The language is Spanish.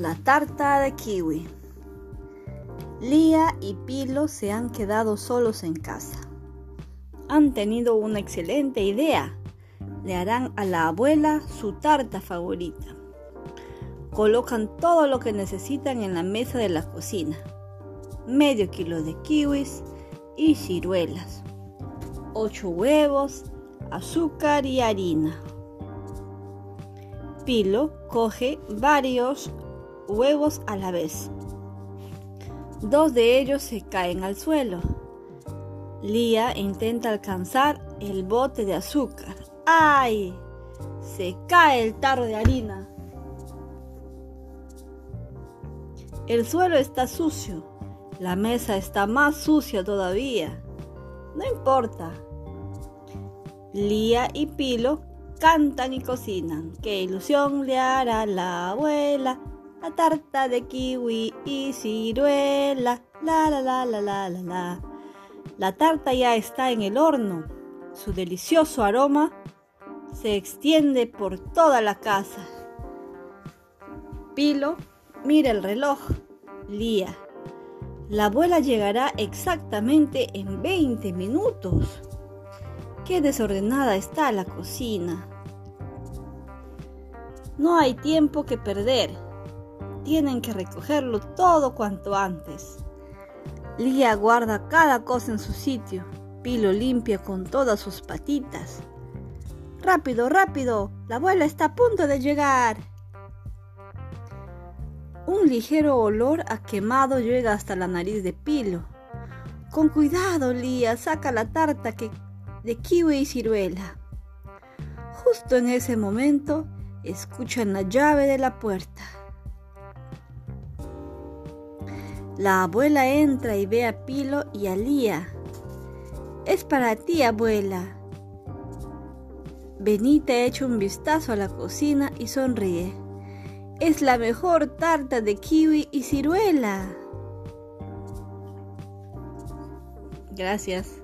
La tarta de kiwi. Lía y Pilo se han quedado solos en casa. Han tenido una excelente idea. Le harán a la abuela su tarta favorita. Colocan todo lo que necesitan en la mesa de la cocina. Medio kilo de kiwis y ciruelas. 8 huevos, azúcar y harina. Pilo coge varios huevos a la vez. Dos de ellos se caen al suelo. Lía intenta alcanzar el bote de azúcar. ¡Ay! Se cae el tarro de harina. El suelo está sucio. La mesa está más sucia todavía. No importa. Lía y Pilo cantan y cocinan. ¡Qué ilusión le hará la abuela! La tarta de kiwi y ciruela. La la la la la la la. Tarta ya está en el horno. Su delicioso aroma se extiende por toda la casa. Pilo mira el reloj. Lía. La abuela llegará exactamente en 20 minutos. Qué desordenada está la cocina. No hay tiempo que perder. Tienen que recogerlo todo cuanto antes. Lía guarda cada cosa en su sitio. Pilo limpia con todas sus patitas. Rápido, rápido. La abuela está a punto de llegar. Un ligero olor a quemado llega hasta la nariz de Pilo. Con cuidado, Lía, saca la tarta que de kiwi y ciruela. Justo en ese momento escuchan la llave de la puerta. La abuela entra y ve a Pilo y a Lía. Es para ti, abuela. Benita echa un vistazo a la cocina y sonríe. Es la mejor tarta de kiwi y ciruela. Gracias.